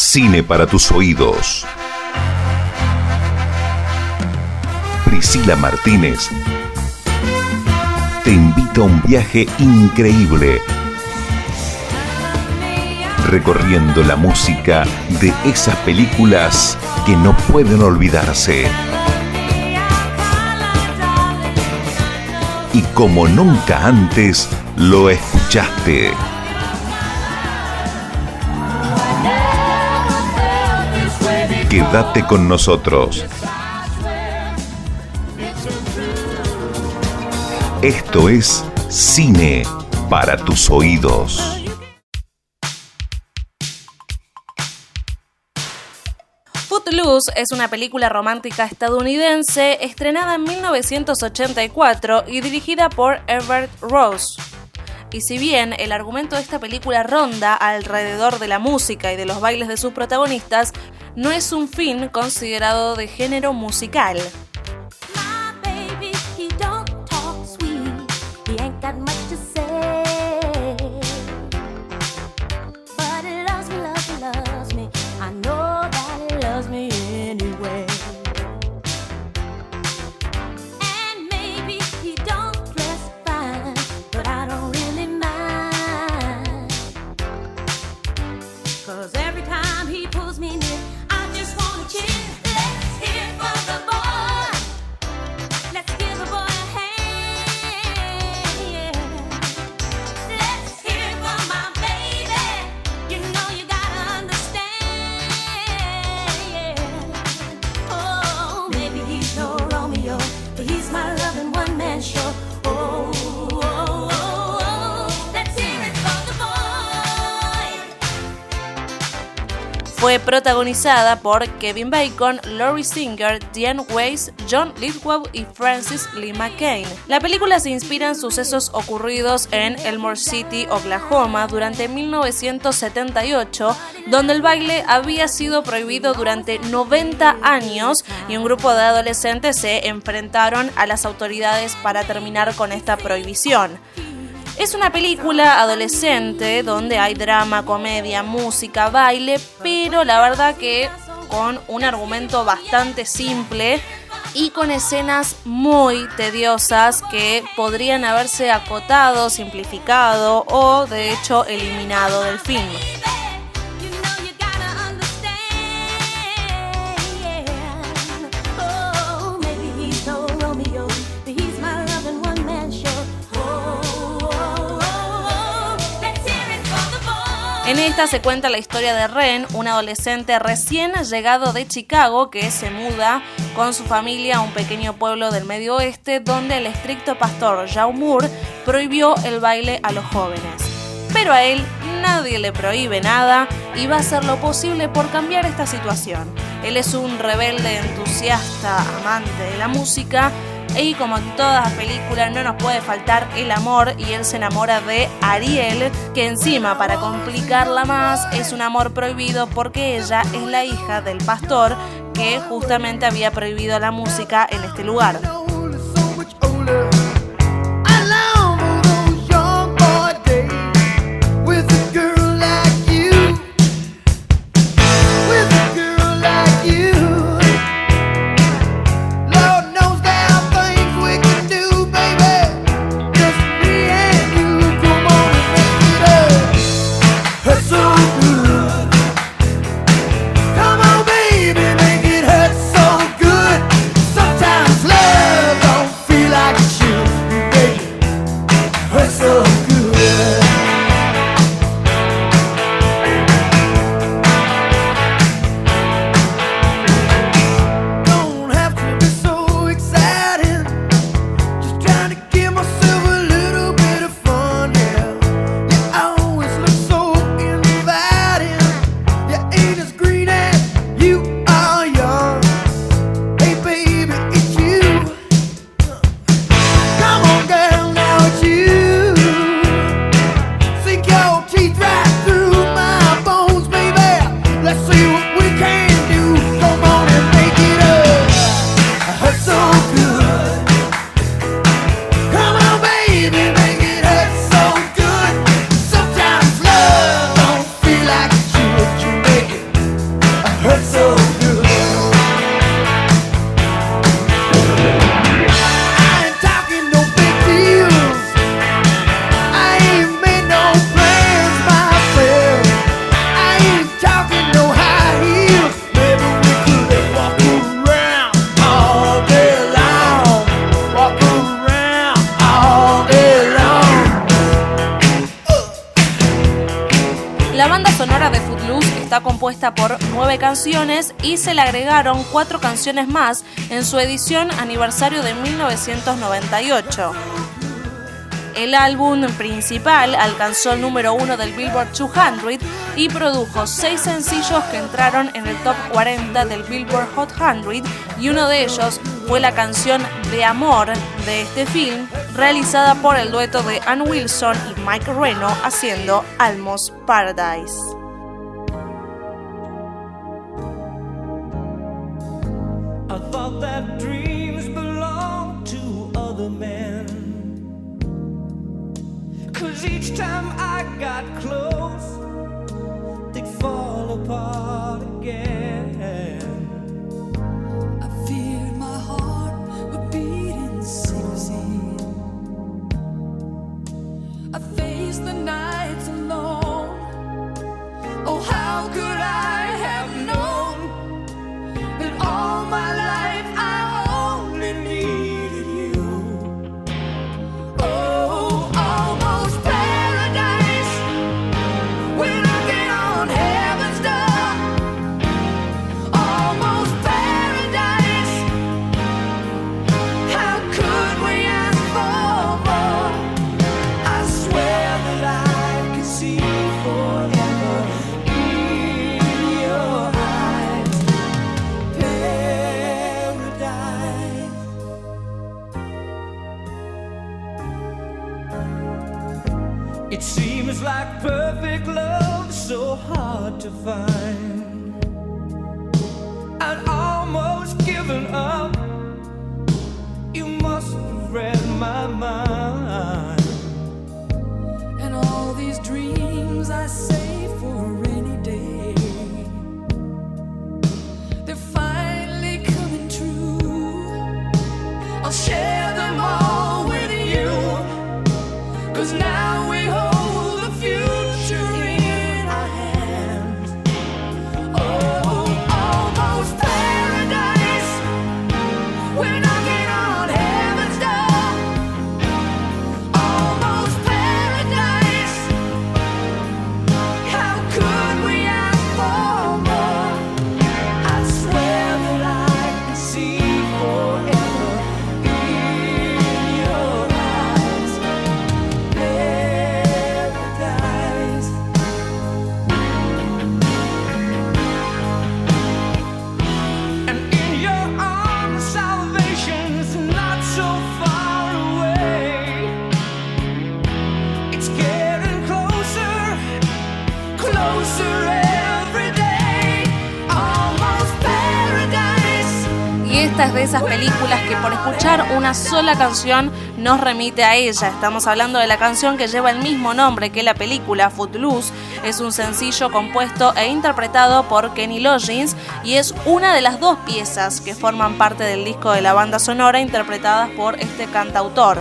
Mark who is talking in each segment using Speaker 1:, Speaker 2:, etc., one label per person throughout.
Speaker 1: Cine para tus oídos. Priscila Martínez te invita a un viaje increíble recorriendo la música de esas películas que no pueden olvidarse. Y como nunca antes lo escuchaste. Quédate con nosotros. Esto es Cine para tus oídos.
Speaker 2: Footloose es una película romántica estadounidense estrenada en 1984 y dirigida por Herbert Ross. Y si bien el argumento de esta película ronda alrededor de la música y de los bailes de sus protagonistas, no es un fin considerado de género musical. Protagonizada por Kevin Bacon, Laurie Singer, Diane Weiss, John Lithgow y Francis Lee McCain. La película se inspira en sucesos ocurridos en Elmore City, Oklahoma, durante 1978, donde el baile había sido prohibido durante 90 años y un grupo de adolescentes se enfrentaron a las autoridades para terminar con esta prohibición. Es una película adolescente donde hay drama, comedia, música, baile, pero la verdad que con un argumento bastante simple y con escenas muy tediosas que podrían haberse acotado, simplificado o de hecho eliminado del film. Esta se cuenta la historia de Ren, un adolescente recién llegado de Chicago que se muda con su familia a un pequeño pueblo del medio oeste donde el estricto pastor Joe prohibió el baile a los jóvenes. Pero a él nadie le prohíbe nada y va a hacer lo posible por cambiar esta situación. Él es un rebelde entusiasta, amante de la música y como en todas las películas no nos puede faltar el amor y él se enamora de Ariel, que encima para complicarla más es un amor prohibido porque ella es la hija del pastor que justamente había prohibido la música en este lugar. Canciones y se le agregaron cuatro canciones más en su edición aniversario de 1998. El álbum principal alcanzó el número uno del Billboard 200 y produjo seis sencillos que entraron en el top 40 del Billboard Hot 100 y uno de ellos fue la canción de amor de este film realizada por el dueto de Ann Wilson y Mike Reno haciendo Almost Paradise. Time I got close, they'd fall apart like perfect love so hard to find. I'd almost given up. You must have read my mind. And all these dreams I save for a rainy day. They're finally coming true. I'll share them all with you. Cause now we hold es de esas películas que por escuchar una sola canción nos remite a ella. Estamos hablando de la canción que lleva el mismo nombre que la película, Footloose. Es un sencillo compuesto e interpretado por Kenny Loggins y es una de las dos piezas que forman parte del disco de la banda sonora interpretadas por este cantautor.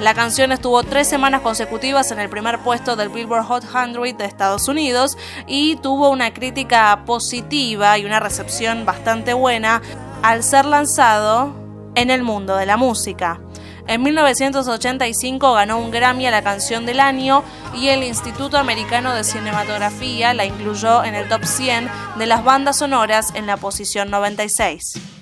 Speaker 2: La canción estuvo tres semanas consecutivas en el primer puesto del Billboard Hot 100 de Estados Unidos y tuvo una crítica positiva y una recepción bastante buena al ser lanzado en el mundo de la música. En 1985 ganó un Grammy a la canción del año y el Instituto Americano de Cinematografía la incluyó en el top 100 de las bandas sonoras en la posición 96.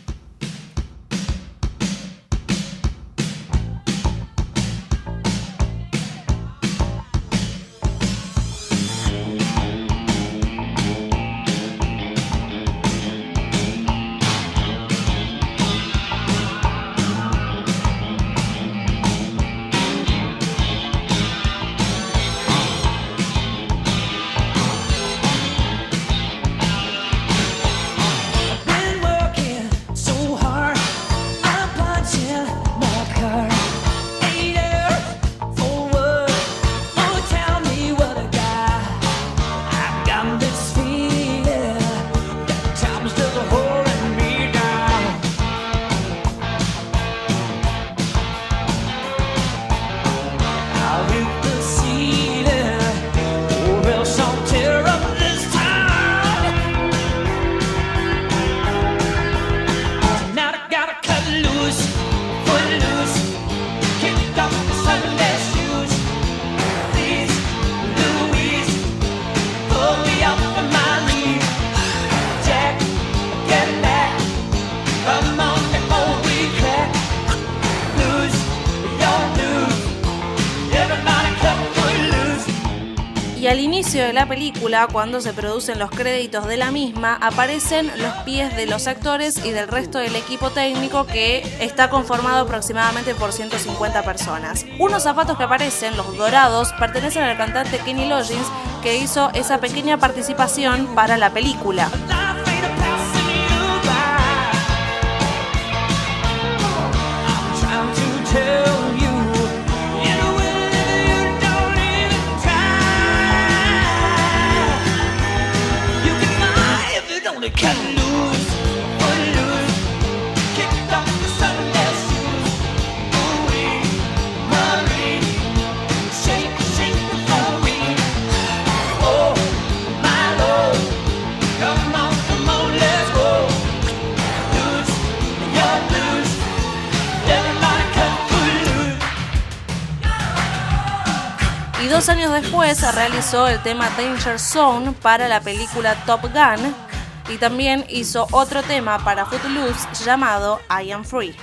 Speaker 2: Al inicio de la película, cuando se producen los créditos de la misma, aparecen los pies de los actores y del resto del equipo técnico que está conformado aproximadamente por 150 personas. Unos zapatos que aparecen, los dorados, pertenecen al cantante Kenny Loggins que hizo esa pequeña participación para la película. Después realizó el tema Danger Zone para la película Top Gun y también hizo otro tema para Footloose llamado I Am Free.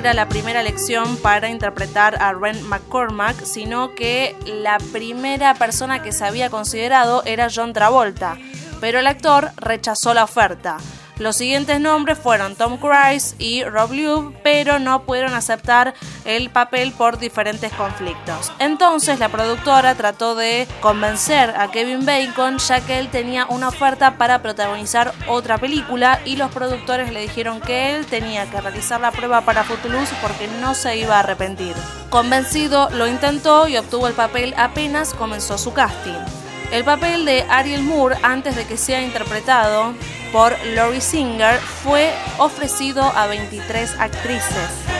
Speaker 2: Era la primera elección para interpretar a Ren McCormack, sino que la primera persona que se había considerado era John Travolta, pero el actor rechazó la oferta. Los siguientes nombres fueron Tom Cruise y Rob Lowe, pero no pudieron aceptar el papel por diferentes conflictos. Entonces la productora trató de convencer a Kevin Bacon ya que él tenía una oferta para protagonizar otra película y los productores le dijeron que él tenía que realizar la prueba para Footloose porque no se iba a arrepentir. Convencido, lo intentó y obtuvo el papel apenas comenzó su casting. El papel de Ariel Moore, antes de que sea interpretado por Laurie Singer, fue ofrecido a 23 actrices.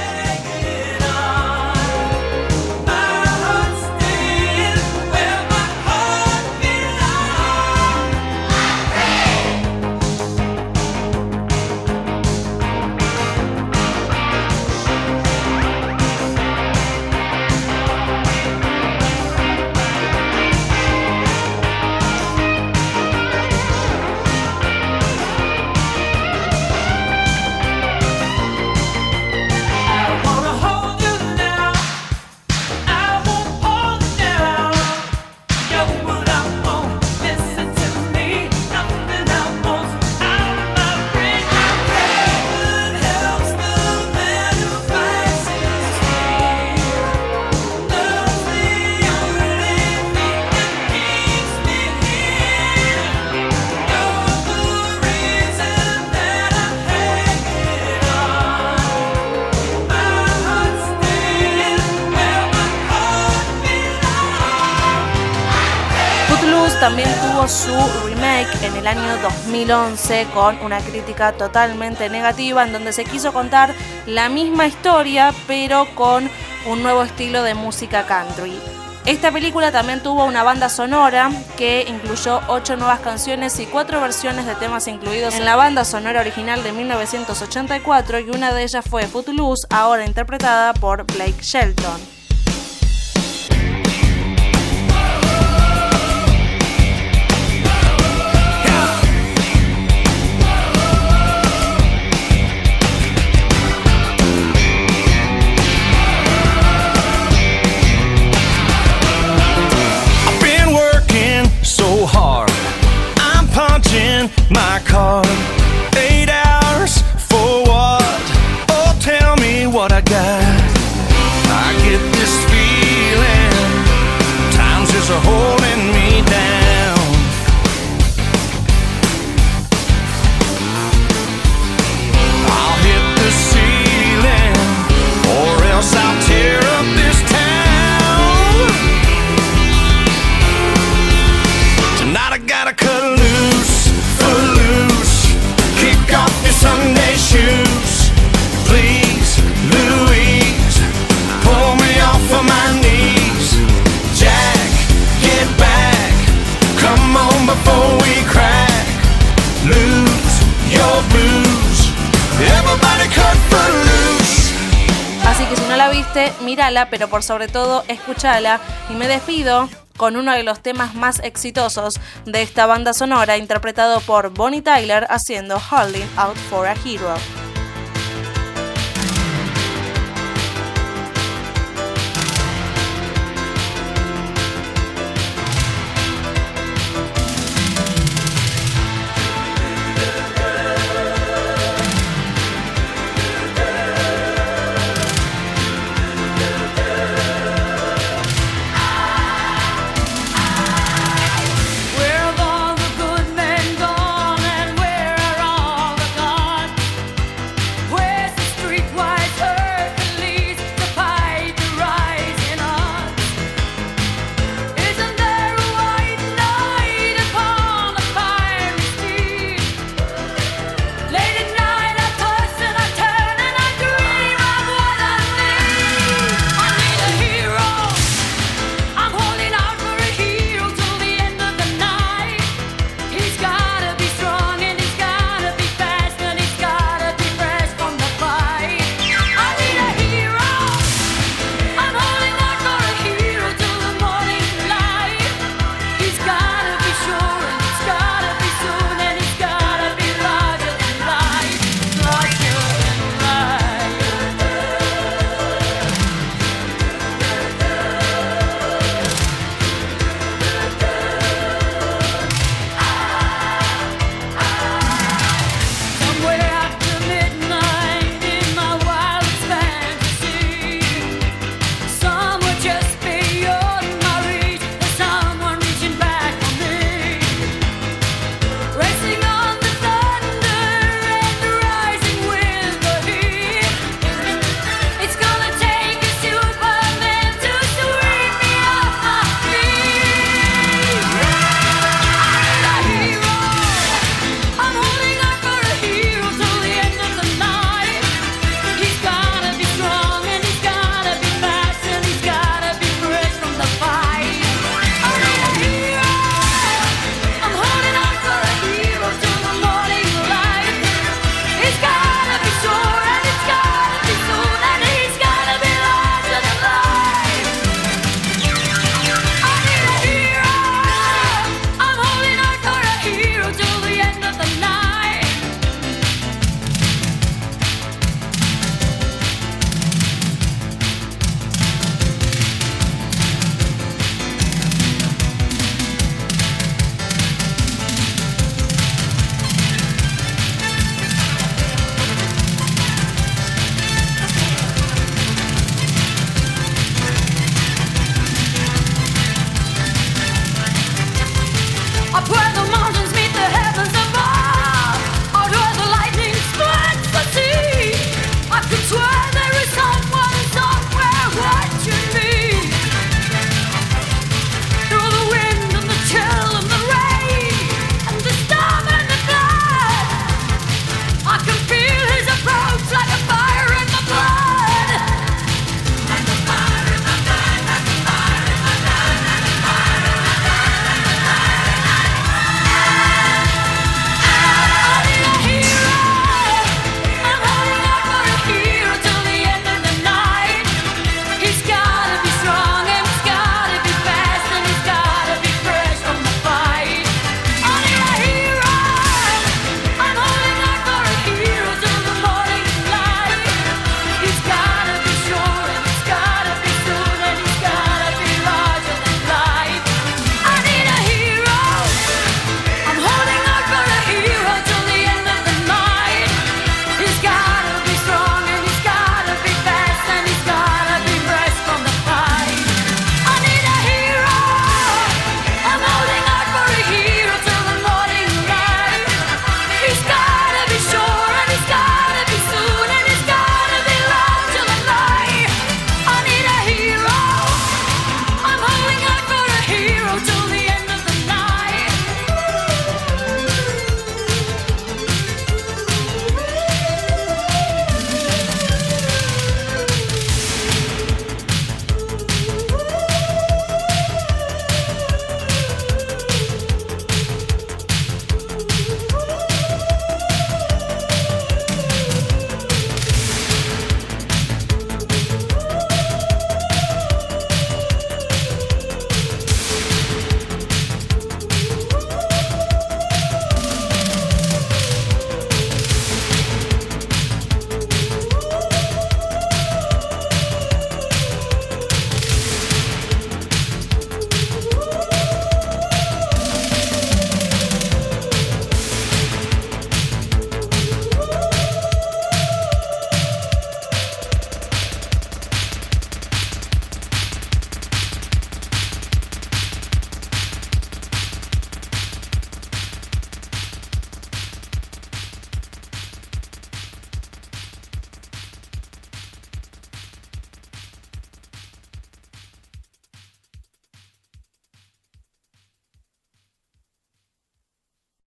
Speaker 2: También tuvo su remake en el año 2011 con una crítica totalmente negativa en donde se quiso contar la misma historia pero con un nuevo estilo de música country. Esta película también tuvo una banda sonora que incluyó ocho nuevas canciones y cuatro versiones de temas incluidos en la banda sonora original de 1984 y una de ellas fue Footloose, ahora interpretada por Blake Shelton. Pero por sobre todo escúchala. Y me despido con uno de los temas más exitosos de esta banda sonora, interpretado por Bonnie Tyler haciendo Holding Out for a Hero.